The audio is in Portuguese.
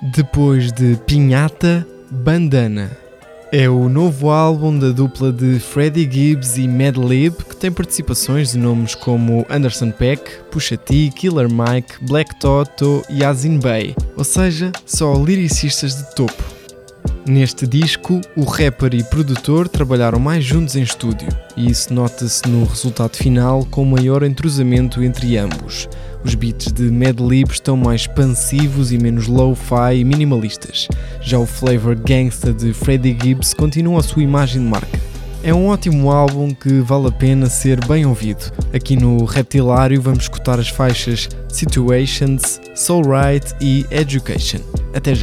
Depois de Pinhata, Bandana. É o novo álbum da dupla de Freddie Gibbs e Madlib, que tem participações de nomes como Anderson Peck, Pusha T, Killer Mike, Black Toto e Azin Bey, ou seja, só liricistas de topo. Neste disco, o rapper e produtor trabalharam mais juntos em estúdio, e isso nota-se no resultado final com maior entrosamento entre ambos. Os beats de Madlib estão mais expansivos e menos lo-fi e minimalistas. Já o flavor gangsta de Freddie Gibbs continua a sua imagem de marca. É um ótimo álbum que vale a pena ser bem ouvido. Aqui no Reptilário vamos escutar as faixas Situations, Soul Right e Education. Até já!